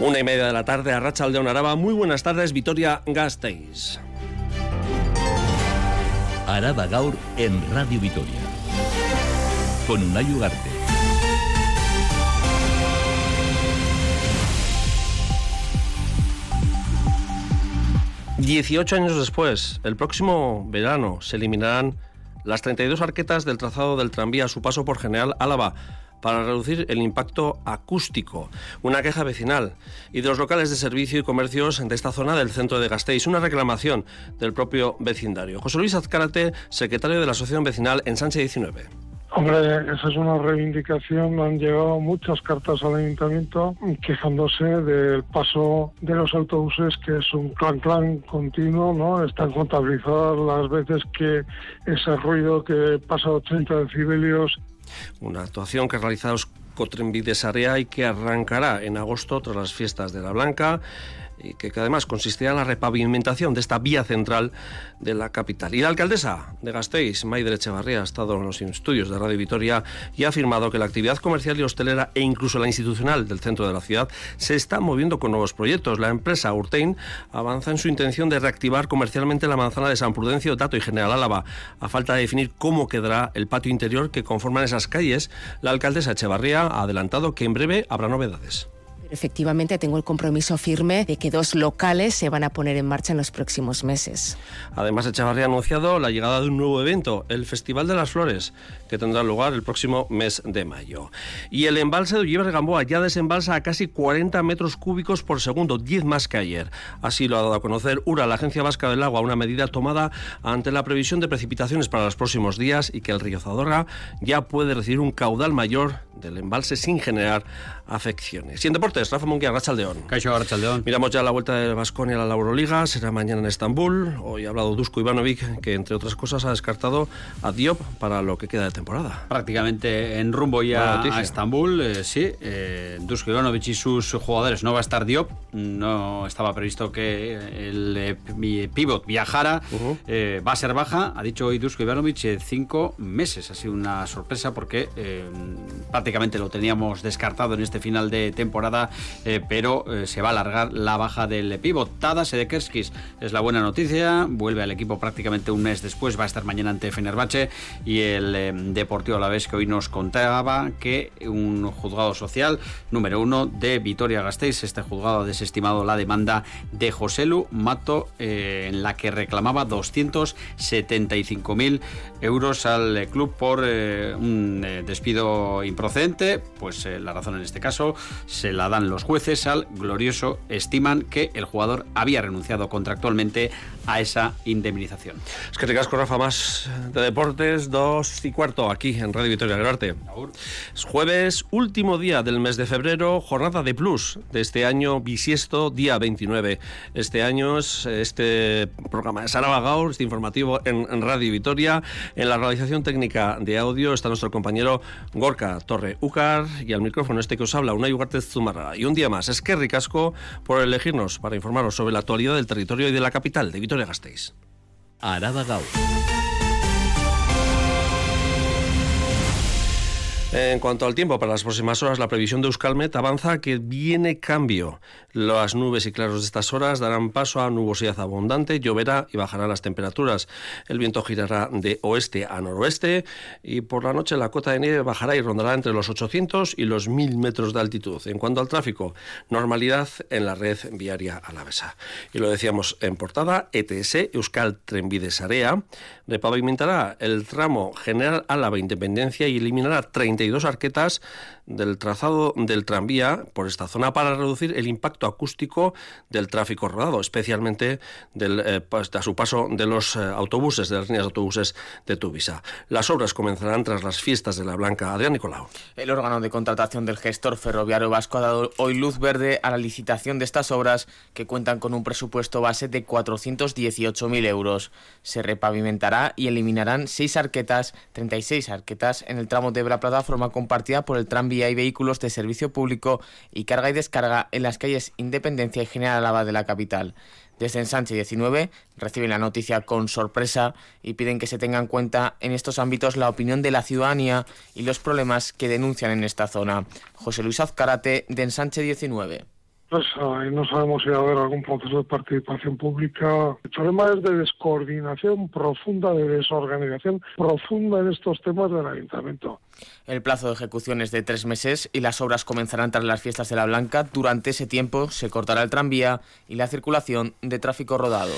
Una y media de la tarde a Racha Aldeón Araba. Muy buenas tardes, Vitoria Gasteiz. Araba Gaur en Radio Vitoria. Con Unai Ugarte. Dieciocho años después, el próximo verano, se eliminarán las 32 arquetas del trazado del tranvía a su paso por General Álava para reducir el impacto acústico. Una queja vecinal y de los locales de servicio y comercios de esta zona del centro de Gasteiz. Una reclamación del propio vecindario. José Luis Azcárate, secretario de la Asociación Vecinal en Sánchez 19. Hombre, esa es una reivindicación. Han llegado muchas cartas al ayuntamiento quejándose del paso de los autobuses, que es un clan-clan continuo, ¿no? Están contabilizadas las veces que ese ruido que pasa 80 decibelios una actuación que ha realizado Cotrenvides Area y que arrancará en agosto tras las fiestas de la Blanca y que, además consistirá en la repavimentación de esta vía central de la capital. Y la alcaldesa de Gasteiz, Maider Echevarría, ha estado en los estudios de Radio Vitoria y ha afirmado que la actividad comercial y hostelera e incluso la institucional del centro de la ciudad se está moviendo con nuevos proyectos. La empresa Urtein avanza en su intención de reactivar comercialmente la manzana de San Prudencio, Dato y General Álava. A falta de definir cómo quedará el patio interior que conforman esas calles, la alcaldesa Echevarría ha adelantado que en breve habrá novedades. Efectivamente, tengo el compromiso firme de que dos locales se van a poner en marcha en los próximos meses. Además, Echavarría ha anunciado la llegada de un nuevo evento, el Festival de las Flores, que tendrá lugar el próximo mes de mayo. Y el embalse de Ulliver Gamboa ya desembalsa a casi 40 metros cúbicos por segundo, 10 más que ayer. Así lo ha dado a conocer URA, la Agencia Vasca del Agua, una medida tomada ante la previsión de precipitaciones para los próximos días y que el río Zadorra ya puede recibir un caudal mayor del embalse sin generar afecciones. Y en deportes, Rafa Munguía, Rachaldeón. Caixo, Rachaldeón. Miramos ya la vuelta de Vasconia a la Euroliga, será mañana en Estambul. Hoy ha hablado Dusko Ivanovic, que entre otras cosas ha descartado a Diop para lo que queda de temporada. Prácticamente en rumbo ya a Estambul, eh, sí. Eh, Dusko Ivanovic y sus jugadores no va a estar Diop. No estaba previsto que el eh, pivot viajara. Eh, va a ser baja, ha dicho hoy Dusko Ivanovic, cinco meses. Ha sido una sorpresa porque prácticamente lo teníamos descartado en este final de temporada, eh, pero eh, se va a alargar la baja del pívot. Tada Sedekerskis es la buena noticia, vuelve al equipo prácticamente un mes después, va a estar mañana ante Fenerbahce. Y el eh, Deportivo a la vez que hoy nos contaba que un juzgado social número uno de Vitoria Gasteiz, este juzgado ha desestimado la demanda de Joselu Mato en la que reclamaba 275.000 euros al club por un despido improcedente, pues la razón en este caso se la dan los jueces al glorioso. Estiman que el jugador había renunciado contractualmente a esa indemnización. Es que te casco, Rafa, más de deportes, dos y cuarto aquí en Radio Victoria del Arte. Es jueves, último día del mes de febrero, jornada de plus de este año bisiesto, día 29. Este año es este programa de Sara Bagaur, este informativo en, Radio Vitoria. En la realización técnica de audio está nuestro compañero Gorka Torre Ucar y al micrófono este que os habla, una Ugarte Zumarra. Y un día más, es que ricasco por elegirnos para informaros sobre la actualidad del territorio y de la capital de Vitoria Gasteiz. Arada Gau. En cuanto al tiempo, para las próximas horas, la previsión de Euskalmet avanza que viene cambio. Las nubes y claros de estas horas darán paso a nubosidad abundante, lloverá y bajarán las temperaturas. El viento girará de oeste a noroeste y por la noche la cota de nieve bajará y rondará entre los 800 y los 1000 metros de altitud. En cuanto al tráfico, normalidad en la red viaria alavesa. Y lo decíamos en portada, ETS, Euskal Trenbides Area, repavimentará el tramo General Álava Independencia y eliminará 30 dos arquetas del trazado del tranvía por esta zona para reducir el impacto acústico del tráfico rodado, especialmente del, eh, a su paso de los eh, autobuses, de las líneas de autobuses de Tuvisa. Las obras comenzarán tras las fiestas de la Blanca. Adrián Nicolau. El órgano de contratación del gestor ferroviario vasco ha dado hoy luz verde a la licitación de estas obras que cuentan con un presupuesto base de 418.000 euros. Se repavimentará y eliminarán seis arquetas, 36 arquetas en el tramo de Ebra Plata forma compartida por el tranvía y vehículos de servicio público y carga y descarga en las calles Independencia y General Álava de la capital. Desde Ensanche 19 reciben la noticia con sorpresa y piden que se tenga en cuenta en estos ámbitos la opinión de la ciudadanía y los problemas que denuncian en esta zona. José Luis Azcarate, de Ensanche 19. y no sabemos si va a haber algún proceso de participación pública. El problema es de descoordinación profunda, de desorganización profunda en estos temas del ayuntamiento. El plazo de ejecución es de tres meses y las obras comenzarán tras las fiestas de la Blanca. Durante ese tiempo se cortará el tranvía y la circulación de tráfico rodado.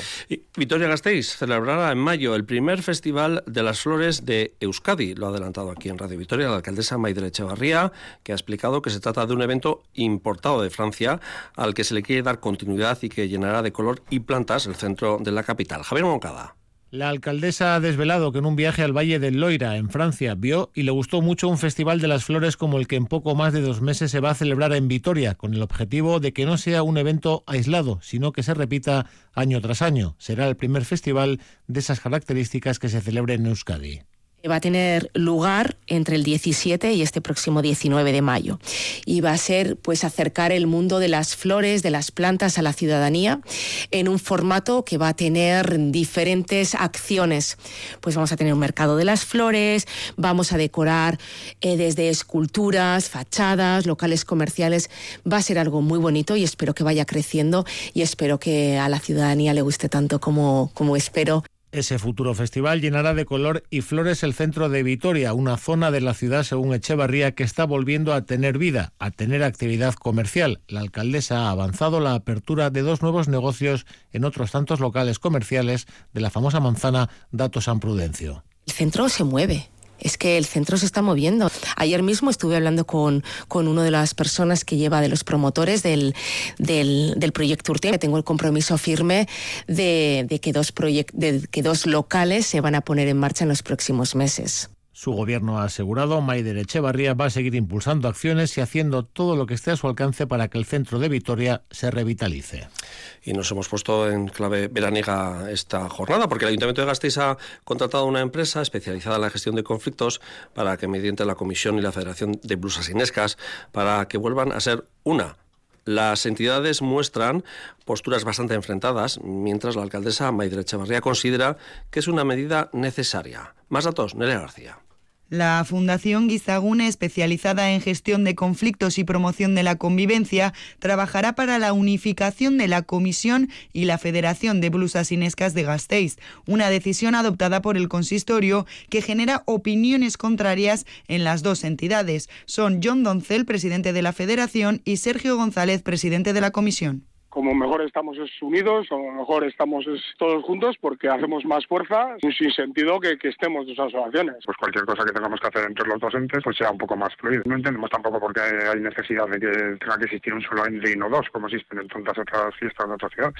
Vitoria Gasteiz celebrará en mayo el primer Festival de las Flores de Euskadi. Lo ha adelantado aquí en Radio Vitoria la alcaldesa Maidre Echevarría, que ha explicado que se trata de un evento importado de Francia al que se le quiere dar continuidad y que llenará de color y plantas el centro de la capital. Javier Moncada. La alcaldesa ha desvelado que en un viaje al Valle del Loira, en Francia, vio y le gustó mucho un festival de las flores como el que en poco más de dos meses se va a celebrar en Vitoria, con el objetivo de que no sea un evento aislado, sino que se repita año tras año. Será el primer festival de esas características que se celebre en Euskadi va a tener lugar entre el 17 y este próximo 19 de mayo. Y va a ser pues acercar el mundo de las flores, de las plantas a la ciudadanía en un formato que va a tener diferentes acciones. Pues vamos a tener un mercado de las flores, vamos a decorar eh, desde esculturas, fachadas, locales comerciales. Va a ser algo muy bonito y espero que vaya creciendo y espero que a la ciudadanía le guste tanto como, como espero ese futuro festival llenará de color y flores el centro de Vitoria, una zona de la ciudad, según Echevarría, que está volviendo a tener vida, a tener actividad comercial. La alcaldesa ha avanzado la apertura de dos nuevos negocios en otros tantos locales comerciales de la famosa manzana Dato San Prudencio. El centro se mueve es que el centro se está moviendo. Ayer mismo estuve hablando con, con una de las personas que lleva de los promotores del, del, del proyecto Urte. Tengo el compromiso firme de, de que, dos de que dos locales se van a poner en marcha en los próximos meses. Su gobierno ha asegurado, Maider Echevarría va a seguir impulsando acciones y haciendo todo lo que esté a su alcance para que el centro de Vitoria se revitalice. Y nos hemos puesto en clave veraniega esta jornada, porque el Ayuntamiento de Gasteiz ha contratado una empresa especializada en la gestión de conflictos para que mediante la Comisión y la Federación de Blusas Inescas, para que vuelvan a ser una las entidades muestran posturas bastante enfrentadas, mientras la alcaldesa Maider Echevarría considera que es una medida necesaria. Más datos, Nerea García. La Fundación Guizagune, especializada en gestión de conflictos y promoción de la convivencia, trabajará para la unificación de la Comisión y la Federación de Blusas Inescas de Gasteiz, una decisión adoptada por el consistorio que genera opiniones contrarias en las dos entidades. Son John Doncel, presidente de la Federación, y Sergio González, presidente de la Comisión como mejor estamos unidos o mejor estamos todos juntos porque hacemos más fuerza sin sentido que, que estemos dos asociaciones. Pues cualquier cosa que tengamos que hacer entre los dos entes pues sea un poco más fluido. No entendemos tampoco por qué hay necesidad de que tenga que existir un solo ente y no dos como existen en tantas otras fiestas de otras ciudades.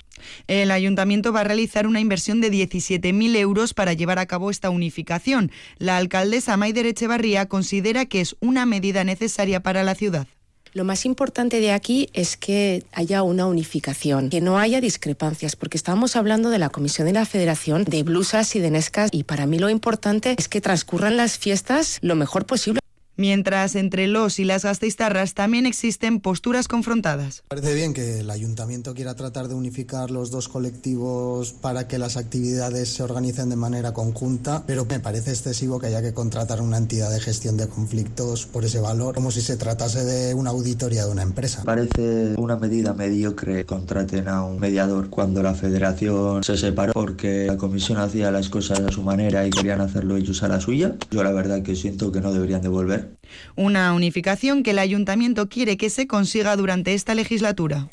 El ayuntamiento va a realizar una inversión de 17.000 euros para llevar a cabo esta unificación. La alcaldesa Maider Echevarría considera que es una medida necesaria para la ciudad. Lo más importante de aquí es que haya una unificación, que no haya discrepancias, porque estábamos hablando de la Comisión de la Federación de Blusas y de Nescas y para mí lo importante es que transcurran las fiestas lo mejor posible. Mientras entre los y las gasteiztarras también existen posturas confrontadas. Parece bien que el ayuntamiento quiera tratar de unificar los dos colectivos para que las actividades se organicen de manera conjunta, pero me parece excesivo que haya que contratar una entidad de gestión de conflictos por ese valor, como si se tratase de una auditoría de una empresa. Parece una medida mediocre contraten a un mediador cuando la federación se separó porque la comisión hacía las cosas a su manera y querían hacerlo ellos a la suya. Yo la verdad que siento que no deberían devolver una unificación que el ayuntamiento quiere que se consiga durante esta legislatura.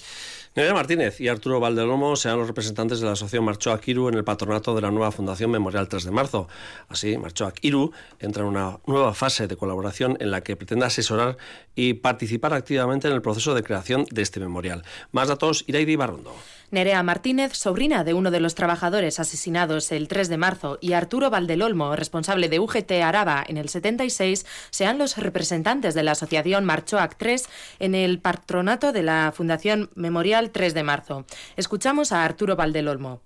Nerea Martínez y Arturo Valdelomo serán los representantes de la Asociación Marchoac Iru en el patronato de la nueva Fundación Memorial 3 de marzo. Así, Marchoac Iru entra en una nueva fase de colaboración en la que pretende asesorar y participar activamente en el proceso de creación de este memorial. Más datos, Iraidi Barrondo. Nerea Martínez, sobrina de uno de los trabajadores asesinados el 3 de marzo, y Arturo Valdelolmo, responsable de UGT Araba en el 76, sean los representantes de la asociación Marchoac 3 en el patronato de la Fundación Memorial 3 de marzo. Escuchamos a Arturo Valdelolmo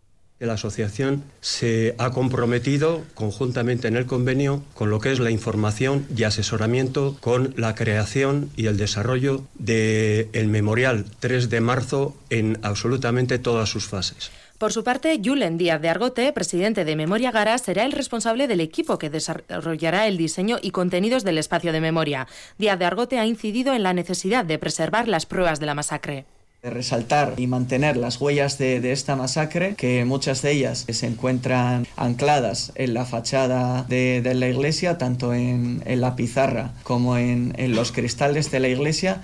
la asociación se ha comprometido conjuntamente en el convenio con lo que es la información y asesoramiento con la creación y el desarrollo del el memorial 3 de marzo en absolutamente todas sus fases. Por su parte, Julen Díaz de Argote, presidente de Memoria Gara, será el responsable del equipo que desarrollará el diseño y contenidos del espacio de memoria. Díaz de Argote ha incidido en la necesidad de preservar las pruebas de la masacre. De resaltar y mantener las huellas de, esta masacre, que muchas de ellas se encuentran ancladas en la fachada de, la iglesia, tanto en, la pizarra como en los cristales de la iglesia.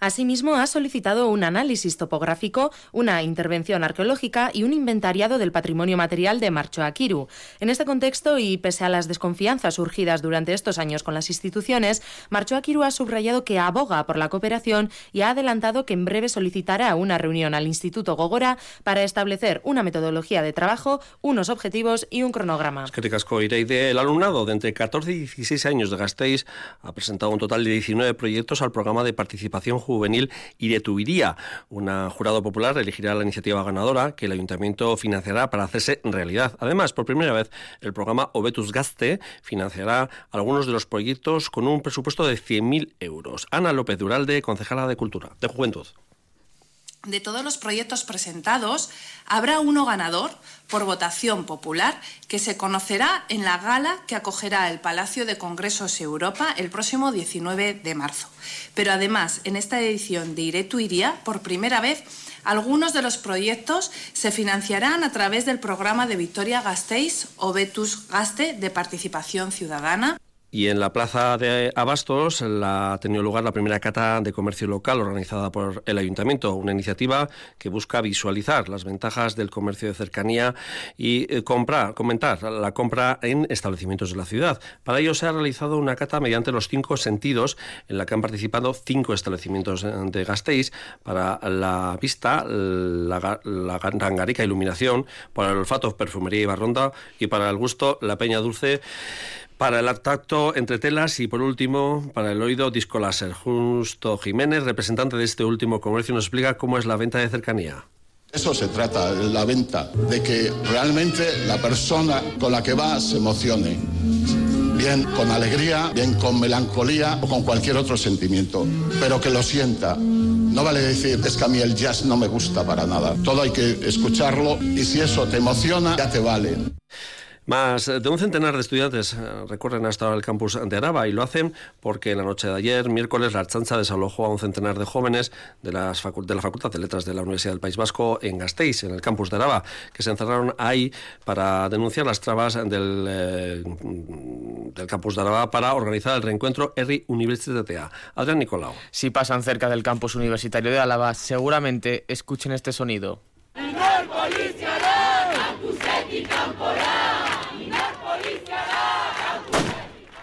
Asimismo, ha solicitado un análisis topográfico, una intervención arqueológica y un inventariado del patrimonio material de Marchoaquiru. En este contexto, y pese a las desconfianzas surgidas durante estos años con las instituciones, Marchoaquiru ha subrayado que aboga por la cooperación y ha adelantado que en breve solicitará una reunión al Instituto Gogora para establecer una metodología de trabajo, unos objetivos y un cronograma. Es que El alumnado de entre 14 y 16 años de Gasteiz ha presentado un total de 19 proyectos al programa de participación y de Tuiría. Un jurado popular elegirá la iniciativa ganadora que el ayuntamiento financiará para hacerse realidad. Además, por primera vez, el programa Obetus Gaste financiará algunos de los proyectos con un presupuesto de 100.000 euros. Ana López Duralde, concejala de Cultura, de Juventud de todos los proyectos presentados, habrá uno ganador por votación popular que se conocerá en la gala que acogerá el Palacio de Congresos Europa el próximo 19 de marzo. Pero además, en esta edición de Iré Iría, por primera vez, algunos de los proyectos se financiarán a través del programa de Victoria Gasteiz o Betus Gaste de Participación Ciudadana. Y en la plaza de Abastos la, ha tenido lugar la primera cata de comercio local organizada por el ayuntamiento, una iniciativa que busca visualizar las ventajas del comercio de cercanía y eh, comprar, comentar la compra en establecimientos de la ciudad. Para ello se ha realizado una cata mediante los cinco sentidos en la que han participado cinco establecimientos de Gasteiz para la vista, la, la rangarica iluminación, para el olfato, perfumería y barronda y para el gusto, la peña dulce para el tacto entre telas y por último para el oído disco láser. Justo Jiménez, representante de este último comercio, nos explica cómo es la venta de cercanía. Eso se trata, la venta, de que realmente la persona con la que va se emocione. Bien con alegría, bien con melancolía o con cualquier otro sentimiento, pero que lo sienta. No vale decir, es que a mí el jazz no me gusta para nada. Todo hay que escucharlo y si eso te emociona, ya te vale. Más de un centenar de estudiantes eh, recorren hasta ahora el campus de Araba y lo hacen porque en la noche de ayer, miércoles, la Archancha desalojó a un centenar de jóvenes de, las de la Facultad de Letras de la Universidad del País Vasco en Gasteiz, en el campus de Araba, que se encerraron ahí para denunciar las trabas del, eh, del campus de Araba para organizar el reencuentro ERI Universitatea. Adrián Nicolau. Si pasan cerca del campus universitario de Álava, seguramente escuchen este sonido.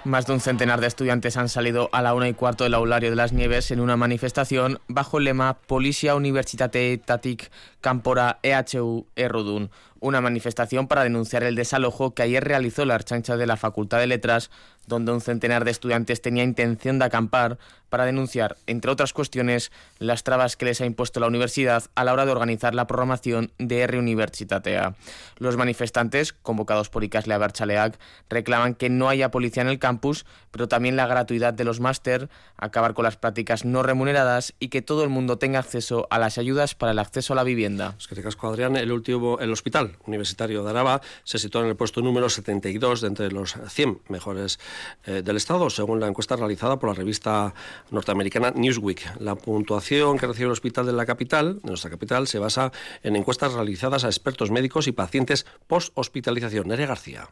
Más de un centenar de estudiantes han salido a la una y cuarto del aulario de las Nieves en una manifestación bajo el lema Policia Universitate Tatic Campora EHU Errudun, una manifestación para denunciar el desalojo que ayer realizó la archancha de la Facultad de Letras donde un centenar de estudiantes tenía intención de acampar para denunciar, entre otras cuestiones, las trabas que les ha impuesto la universidad a la hora de organizar la programación de R Universitatea. Los manifestantes, convocados por Icasle Berchaleac, reclaman que no haya policía en el campus, pero también la gratuidad de los máster, acabar con las prácticas no remuneradas y que todo el mundo tenga acceso a las ayudas para el acceso a la vivienda. Es que casco, Adrián, el último, el Hospital Universitario de Araba se sitúa en el puesto número 72 de entre los 100 mejores eh, del Estado, según la encuesta realizada por la revista norteamericana Newsweek. La puntuación que recibe el hospital de la capital, de nuestra capital, se basa en encuestas realizadas a expertos médicos y pacientes post-hospitalización. Nerea García.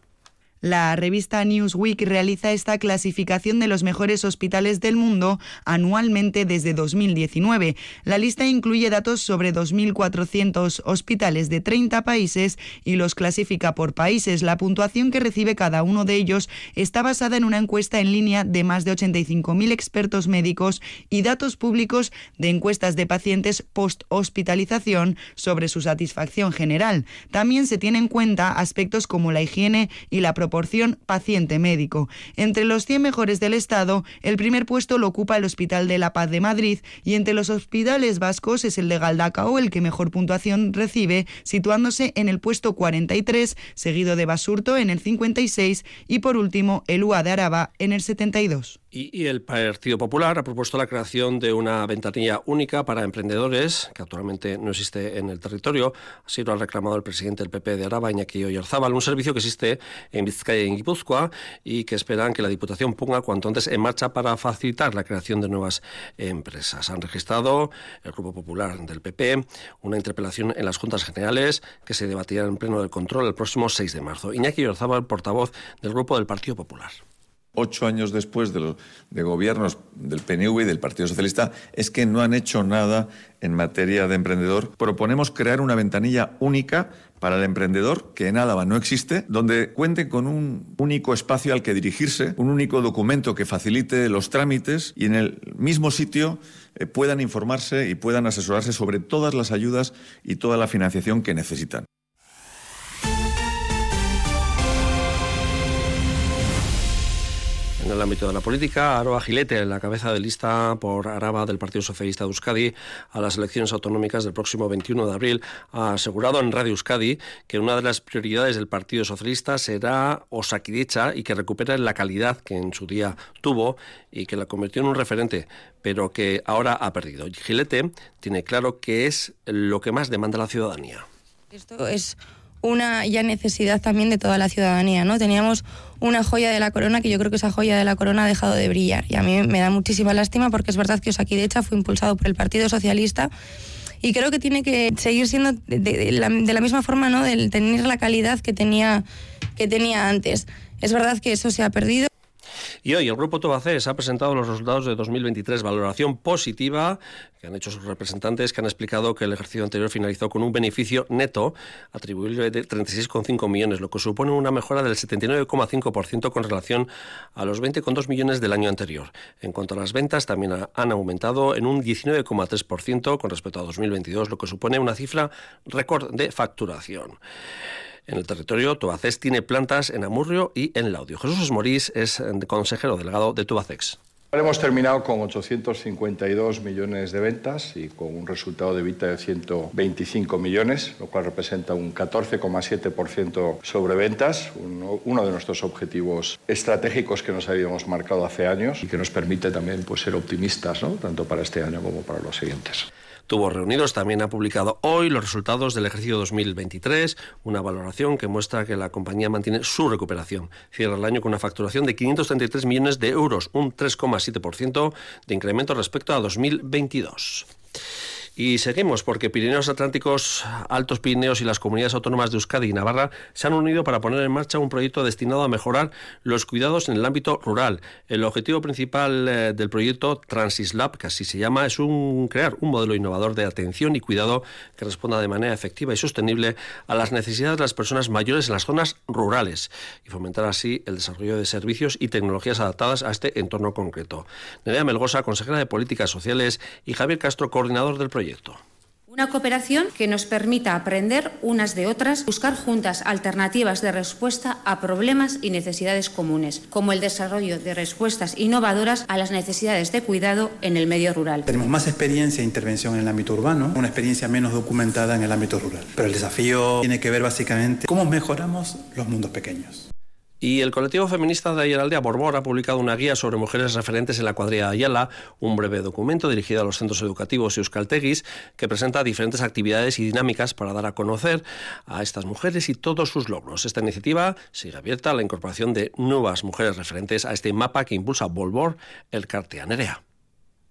La revista Newsweek realiza esta clasificación de los mejores hospitales del mundo anualmente desde 2019. La lista incluye datos sobre 2.400 hospitales de 30 países y los clasifica por países. La puntuación que recibe cada uno de ellos está basada en una encuesta en línea de más de 85.000 expertos médicos y datos públicos de encuestas de pacientes post-hospitalización sobre su satisfacción general. También se tienen en cuenta aspectos como la higiene y la proporción paciente-médico. Entre los 100 mejores del Estado, el primer puesto lo ocupa el Hospital de la Paz de Madrid y entre los hospitales vascos es el de Galdacao el que mejor puntuación recibe, situándose en el puesto 43, seguido de Basurto en el 56 y por último el UA de Araba en el 72. Y, el Partido Popular ha propuesto la creación de una ventanilla única para emprendedores, que actualmente no existe en el territorio. Así lo ha reclamado el presidente del PP de Araba, Iñaki Oyarzábal, un servicio que existe en Vizcaya y en Guipúzcoa y que esperan que la Diputación ponga cuanto antes en marcha para facilitar la creación de nuevas empresas. Han registrado el Grupo Popular del PP una interpelación en las Juntas Generales que se debatirá en pleno del control el próximo 6 de marzo. Iñaki Oyarzábal, portavoz del Grupo del Partido Popular ocho años después de, gobiernos del PNV y del Partido Socialista, es que no han hecho nada en materia de emprendedor. Proponemos crear una ventanilla única para el emprendedor, que en Álava no existe, donde cuente con un único espacio al que dirigirse, un único documento que facilite los trámites y en el mismo sitio eh, puedan informarse y puedan asesorarse sobre todas las ayudas y toda la financiación que necesitan. En el ámbito de la política, Aroa Gilete, la cabeza de lista por Araba del Partido Socialista de Euskadi a las elecciones autonómicas del próximo 21 de abril, ha asegurado en Radio Euskadi que una de las prioridades del Partido Socialista será Osakidecha y que recupere la calidad que en su día tuvo y que la convirtió en un referente, pero que ahora ha perdido. Gilete tiene claro que es lo que más demanda la ciudadanía. Esto es una ya necesidad también de toda la ciudadanía, ¿no? Teníamos una joya de la corona que yo creo que esa joya de la corona ha dejado de brillar y a mí me da muchísima lástima porque es verdad que hecha fue impulsado por el Partido Socialista y creo que tiene que seguir siendo de, la, de la, misma forma, ¿no? De tener la calidad que tenía, que tenía antes. Es verdad que eso se ha perdido. Y hoy el Grupo Tobacés ha presentado los resultados de 2023, valoración positiva que han hecho sus representantes, que han explicado que el ejercicio anterior finalizó con un beneficio neto atribuible de 36,5 millones, lo que supone una mejora del 79,5% con relación a los 20,2 millones del año anterior. En cuanto a las ventas, también han aumentado en un 19,3% con respecto a 2022, lo que supone una cifra récord de facturación. En el territorio, Tubacés tiene plantas en Amurrio y en Laudio. Jesús Esmorís es consejero delegado de Tubacex. Hemos terminado con 852 millones de ventas y con un resultado de venta de 125 millones, lo cual representa un 14,7% sobre ventas, uno, de nuestros objetivos estratégicos que nos habíamos marcado hace años y que nos permite también pues, ser optimistas, tanto para este año como para los siguientes. Tuvo reunidos, también ha publicado hoy los resultados del ejercicio 2023, una valoración que muestra que la compañía mantiene su recuperación. Cierra el año con una facturación de 533 millones de euros, un 3,7% de incremento respecto a 2022. Y seguimos porque Pirineos Atlánticos, Altos Pirineos y las comunidades autónomas de Euskadi y Navarra se han unido para poner en marcha un proyecto destinado a mejorar los cuidados en el ámbito rural. El objetivo principal eh, del proyecto Transislab, que así se llama, es un, crear un modelo innovador de atención y cuidado que responda de manera efectiva y sostenible a las necesidades de las personas mayores en las zonas rurales y fomentar así el desarrollo de servicios y tecnologías adaptadas a este entorno concreto. Nerea Melgosa, consejera de Políticas Sociales, y Javier Castro, coordinador del proyecto. Una cooperación que nos permita aprender unas de otras, buscar juntas alternativas de respuesta a problemas y necesidades comunes, como el desarrollo de respuestas innovadoras a las necesidades de cuidado en el medio rural. Tenemos más experiencia e intervención en el ámbito urbano, una experiencia menos documentada en el ámbito rural. Pero el desafío tiene que ver básicamente cómo mejoramos los mundos pequeños. Y el colectivo feminista de Ayala Borbor ha publicado una guía sobre mujeres referentes en la cuadrilla de Ayala, un breve documento dirigido a los centros educativos y euskalteguis que presenta diferentes actividades y dinámicas para dar a conocer a estas mujeres y todos sus logros. Esta iniciativa sigue abierta a la incorporación de nuevas mujeres referentes a este mapa que impulsa Borbor, el Carteanerea.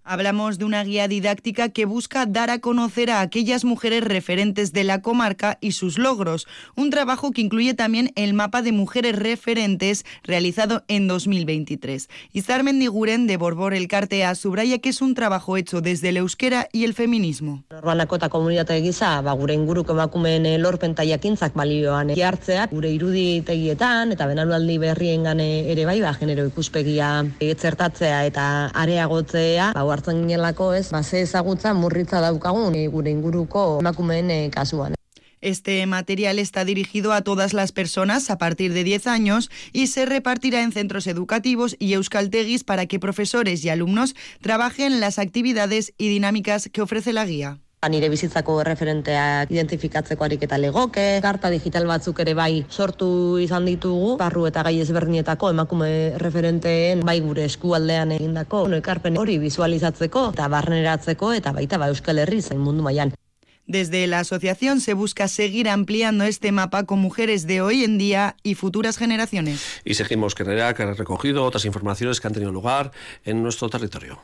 Hablamos de una guía didáctica que busca dar a conocer a aquellas mujeres referentes de la comarca y sus logros, un trabajo que incluye también el mapa de mujeres referentes realizado en 2023. Izar Mendiguren de Borbor El Cartea subraya que es un trabajo hecho desde el euskera y el feminismo. Orbanako eta komunitate gisa, ba, gure inguruko emakumeen lorpen eta jakintzak balioan jartzea, gure iruditegietan eta benalualdi berrien ere bai, ba, genero ikuspegia etzertatzea eta areagotzea, ba, hartzen ginelako, ez, ba, ze ezagutza murritza daukagun e, gure inguruko emakumeen e, kasuan. Este material está dirigido a todas las personas a partir de 10 años y se repartirá en centros educativos y euskalteguis para que profesores y alumnos trabajen las actividades y dinámicas que ofrece la guía. Ba, nire bizitzako referenteak identifikatzeko ariketa legoke, karta digital batzuk ere bai sortu izan ditugu, barru eta gai ezberdinetako emakume referenteen bai gure eskualdean egindako no, ekarpen hori visualizatzeko eta barneratzeko eta baita ba Euskal Herri zain mundu mailan. Desde la asociación se busca seguir ampliando este mapa con mujeres de hoy en día y futuras generaciones. Y seguimos que ha recogido otras informaciones que han tenido lugar en nuestro territorio.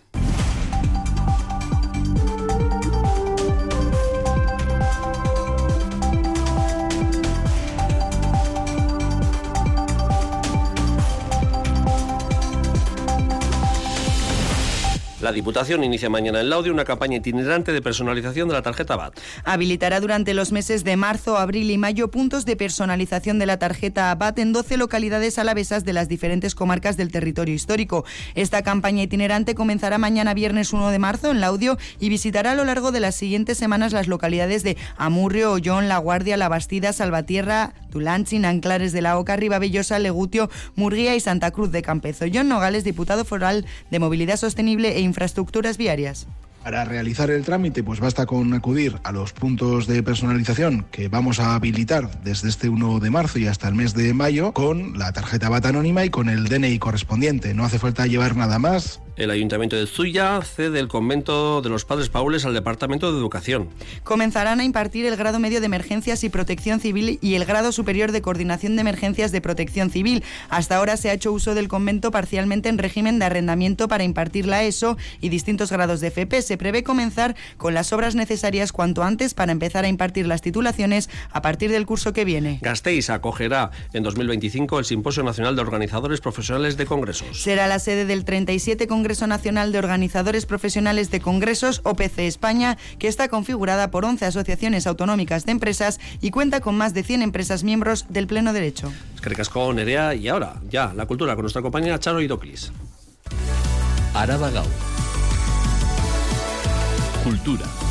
La Diputación inicia mañana en Laudio una campaña itinerante de personalización de la tarjeta BAT. Habilitará durante los meses de marzo, abril y mayo puntos de personalización de la tarjeta BAT en 12 localidades alavesas de las diferentes comarcas del territorio histórico. Esta campaña itinerante comenzará mañana viernes 1 de marzo en Laudio y visitará a lo largo de las siguientes semanas las localidades de Amurrio, Ollón, La Guardia, La Bastida, Salvatierra, Tulanchi, Anclares de la Oca, Ribabellosa, Legutio, Murguía y Santa Cruz de Campezo. John Nogales, diputado foral de Movilidad Sostenible e infraestructures viàries. Para realizar el trámite, pues basta con acudir a los puntos de personalización que vamos a habilitar desde este 1 de marzo y hasta el mes de mayo con la tarjeta BAT anónima y con el DNI correspondiente. No hace falta llevar nada más. El Ayuntamiento de Zuya cede el convento de los Padres Paules al Departamento de Educación. Comenzarán a impartir el grado medio de emergencias y protección civil y el grado superior de coordinación de emergencias de protección civil. Hasta ahora se ha hecho uso del convento parcialmente en régimen de arrendamiento para impartir la ESO y distintos grados de FP. Se prevé comenzar con las obras necesarias cuanto antes para empezar a impartir las titulaciones a partir del curso que viene. Gasteiz acogerá en 2025 el Simposio Nacional de Organizadores Profesionales de Congresos. Será la sede del 37 Congreso Nacional de Organizadores Profesionales de Congresos, OPC España, que está configurada por 11 asociaciones autonómicas de empresas y cuenta con más de 100 empresas miembros del pleno derecho. Es que recasco Nerea y ahora ya la cultura con nuestra compañera Charo Idoclis. Araba Gau. Cultura.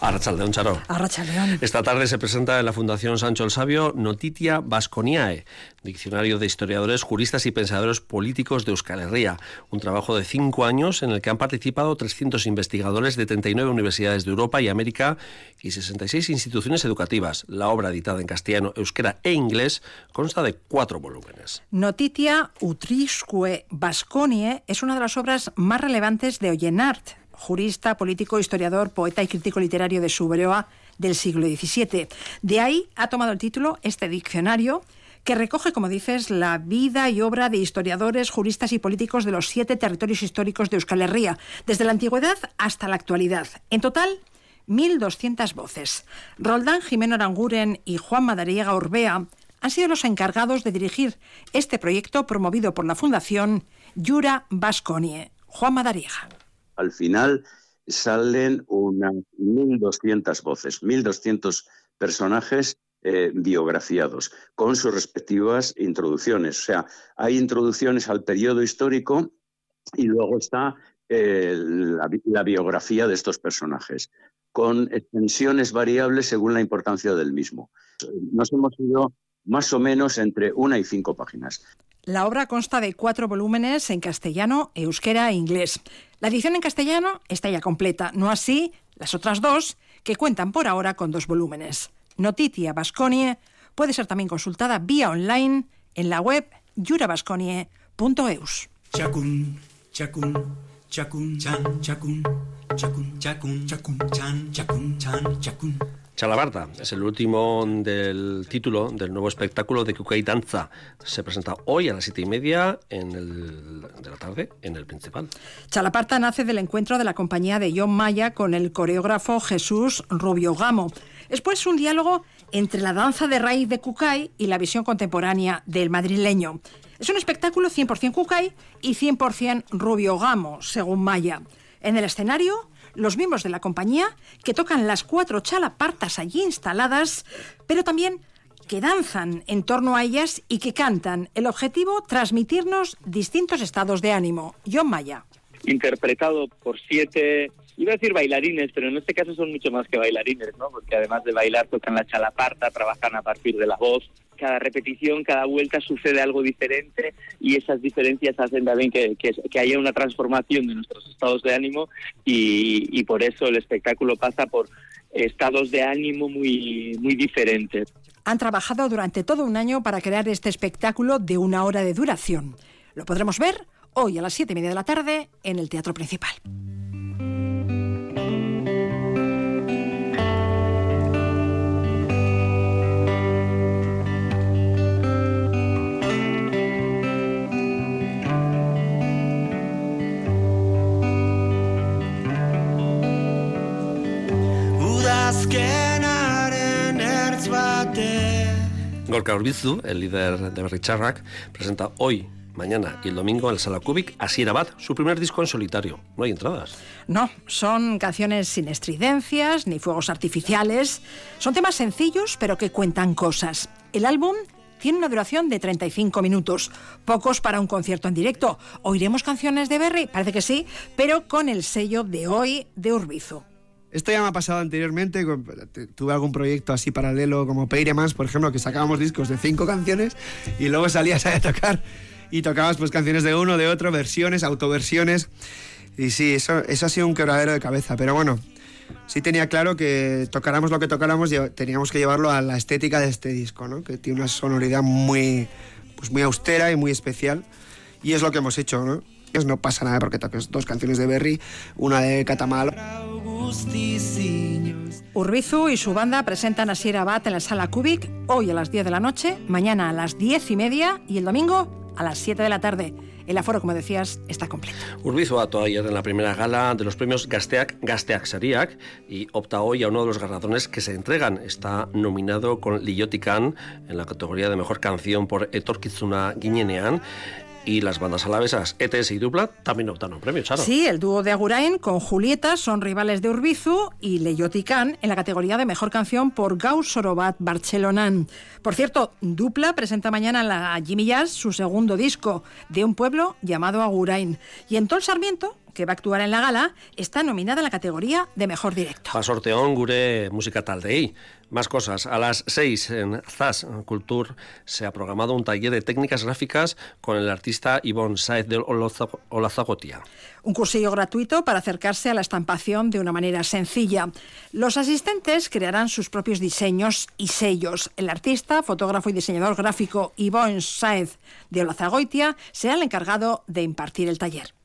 Arrachaldeón Charo. Arrachaldeón. Esta tarde se presenta en la Fundación Sancho el Sabio Notitia Vasconiae, diccionario de historiadores, juristas y pensadores políticos de Euskal Herria, un trabajo de cinco años en el que han participado 300 investigadores de 39 universidades de Europa y América y 66 instituciones educativas. La obra editada en castellano, euskera e inglés consta de cuatro volúmenes. Notitia Utrisque Vasconie es una de las obras más relevantes de Oyenart, jurista, político, historiador, poeta y crítico literario de Subreoa del siglo XVII. De ahí ha tomado el título este diccionario que recoge, como dices, la vida y obra de historiadores, juristas y políticos de los siete territorios históricos de Euskal Herria, desde la antigüedad hasta la actualidad. En total, 1.200 voces. Roldán Jimeno Aranguren y Juan Madariaga Orbea han sido los encargados de dirigir este proyecto promovido por la Fundación Yura Vasconie. Juan Madariaga al final salen unas 1.200 voces, 1.200 personajes eh, biografiados, con sus respectivas introducciones. O sea, hay introducciones al periodo histórico y luego está eh, la, biografía de estos personajes, con extensiones variables según la importancia del mismo. Nos hemos ido más o menos entre una y cinco páginas. La obra consta de cuatro volúmenes en castellano, euskera e inglés. La edición en castellano está ya completa, no así las otras dos, que cuentan por ahora con dos volúmenes. Notitia Basconie puede ser también consultada vía online en la web jurabasconie.eus. Chalabarta es el último del título del nuevo espectáculo de Kukai Danza. Se presenta hoy a las siete y media en el, de la tarde en el principal. Chalaparta nace del encuentro de la compañía de John Maya con el coreógrafo Jesús Rubio Gamo. Es pues un diálogo entre la danza de raíz de Kukai y la visión contemporánea del madrileño. Es un espectáculo 100% Kukai y 100% Rubio Gamo, según Maya. En el escenario los miembros de la compañía que tocan las cuatro chalapartas allí instaladas, pero también que danzan en torno a ellas y que cantan. El objetivo, transmitirnos distintos estados de ánimo. John Maya. Interpretado por siete, iba a decir bailarines, pero en este caso son mucho más que bailarines, ¿no? Porque además de bailar tocan la chalaparta, trabajan a partir de la voz, cada repetición, cada vuelta sucede algo diferente y esas diferencias hacen también que, haya una transformación de nuestros estados de ánimo y, por eso el espectáculo pasa por estados de ánimo muy, muy diferentes. Han trabajado durante todo un año para crear este espectáculo de una hora de duración. Lo podremos ver hoy a las siete y media de la tarde en el Teatro Principal. Gorka Orbizu, el líder de Berricharrac, presenta hoy mañana y el domingo en la Sala Cubic a Sirabat, su primer disco en solitario. No hay entradas. No, son canciones sin estridencias ni fuegos artificiales. Son temas sencillos pero que cuentan cosas. El álbum tiene una duración de 35 minutos, pocos para un concierto en directo. ¿Oiremos canciones de Berry? Parece que sí, pero con el sello de hoy de Urbizu. Esto ya me ha pasado anteriormente, tuve algún proyecto así paralelo como Peiremans, por ejemplo, que sacábamos discos de cinco canciones y luego salías a tocar y tocabas pues canciones de uno, de otro, versiones, autoversiones. Y sí, eso, eso ha sido un quebradero de cabeza, pero bueno, sí tenía claro que tocáramos lo que tocáramos, teníamos que llevarlo a la estética de este disco, que tiene una sonoridad muy, pues muy austera y muy especial. Y es lo que hemos hecho, ¿no? No pasa nada porque toques dos canciones de Berry, una de Catamal. Urbizu y su banda presentan a Sierra Bat en la sala Cubic hoy a las 10 de la noche, mañana a las 10 y media y el domingo a las 7 de la tarde. El aforo, como decías, está completo. Urbizu actuó ayer en la primera gala de los premios Gasteak, Gasteak Sariak y opta hoy a uno de los galardones que se entregan. Está nominado con Lillotikan en la categoría de mejor canción por Etorkizuna Guiñenean y las bandas alavesas ETS y Dupla también optaron premios, Charo. Sí, el dúo de Agurain con Julieta son rivales de Urbizu y Leyotican en la categoría de mejor canción por Gauss Sorobat Barcelonan. Por cierto, Dupla presenta mañana en la Jimmy Jazz su segundo disco de un pueblo llamado Agurain. Y en Tol Sarmiento, que va a actuar en la gala, está nominada en la categoría de Mejor Directo. A sorteón gure música taldei. Más cosas. A las 6 en ZAS Cultur se ha programado un taller de técnicas gráficas con el artista Ivonne Saez de Olazagotia. Un cursillo gratuito para acercarse a la estampación de una manera sencilla. Los asistentes crearán sus propios diseños y sellos. El artista, fotógrafo y diseñador gráfico Ivonne Saez de Olazagoitia será el encargado de impartir el taller.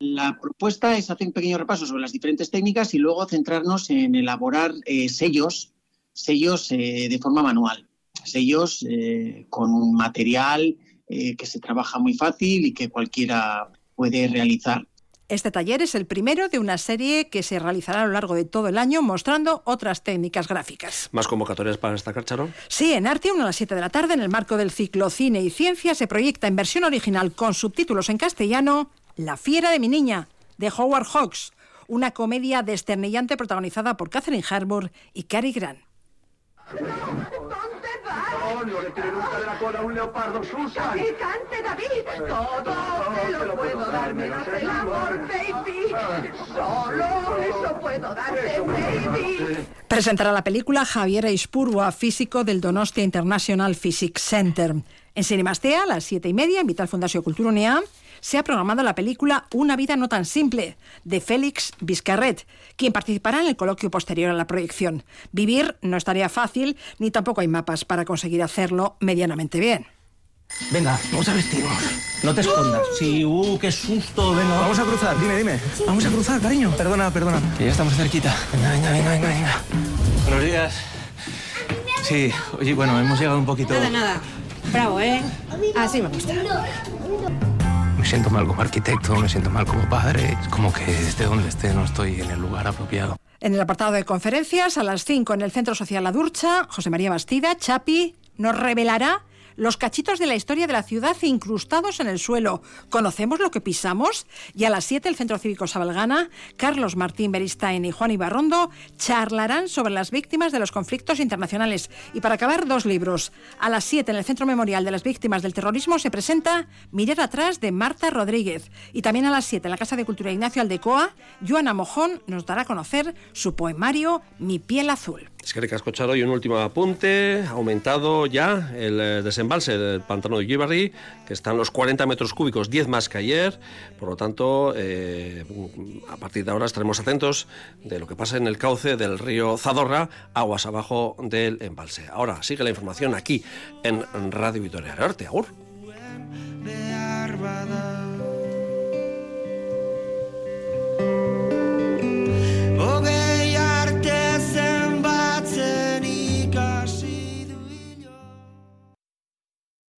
La propuesta es hacer un pequeño repaso sobre las diferentes técnicas y luego centrarnos en elaborar eh, sellos, sellos eh, de forma manual, sellos eh, con un material que se trabaja muy fácil y que cualquiera puede realizar. Este taller es el primero de una serie que se realizará a lo largo de todo el año mostrando otras técnicas gráficas. ¿Más convocatorias para esta Charo? Sí, en Arte, 1 a las 7 de la tarde, en el marco del ciclo Cine y Ciencia, se proyecta en versión original con subtítulos en castellano la fiera de mi niña, de Howard Hawks, una comedia desternillante protagonizada por Catherine Harbour y Cary Grant. No le quiere nunca de la cola un leopardo, Susan. ¡Que cante David! Todo te lo puedo dar menos el amor, baby. Solo eso puedo darte, baby. Presentará la película Javier Eispurua, físico del Donostia International Physics Center. En Cinemastea, a las siete y media, invita al Fundación Cultura Unea se ha programado la película Una vida no tan simple, de Félix Vizcarret, quien participará en el coloquio posterior a la proyección. Vivir no estaría fácil, ni tampoco hay mapas para conseguir hacerlo medianamente bien. Venga, vamos a vestirnos. No te escondas. Sí, uh, qué susto. Venga, vamos a cruzar. Dime, dime. Vamos a cruzar, cariño. Perdona, perdona. Que ya estamos cerquita. Venga, venga, venga, venga, venga. Buenos días. Sí, oye, bueno, hemos llegado un poquito. Nada, nada. Bravo, ¿eh? Así me gusta me siento mal como arquitecto, me siento mal como padre, es como que desde donde esté no estoy en el lugar apropiado. En el apartado de conferencias, a las 5 en el Centro Social La Durcha, José María Bastida, Chapi, nos revelará los cachitos de la historia de la ciudad incrustados en el suelo. ¿Conocemos lo que pisamos? Y a las 7 el Centro Cívico Sabalgana, Carlos Martín Beristain y Juan Ibarrondo charlarán sobre las víctimas de los conflictos internacionales. Y para acabar, dos libros. A las 7 en el Centro Memorial de las Víctimas del Terrorismo se presenta Mirar atrás de Marta Rodríguez. Y también a las 7 en la Casa de Cultura Ignacio Aldecoa, Joana Mojón nos dará a conocer su poemario Mi piel azul. Es que Charo y un último apunte. Aumentado ya el eh, embalse, del pantano de Gibarri, que están los 40 metros cúbicos, 10 más que ayer. Por lo tanto, eh, a partir de ahora estaremos atentos de lo que pasa en el cauce del río Zadorra, aguas abajo del embalse. Ahora sigue la información aquí en Radio Vitoria. Arte, agur.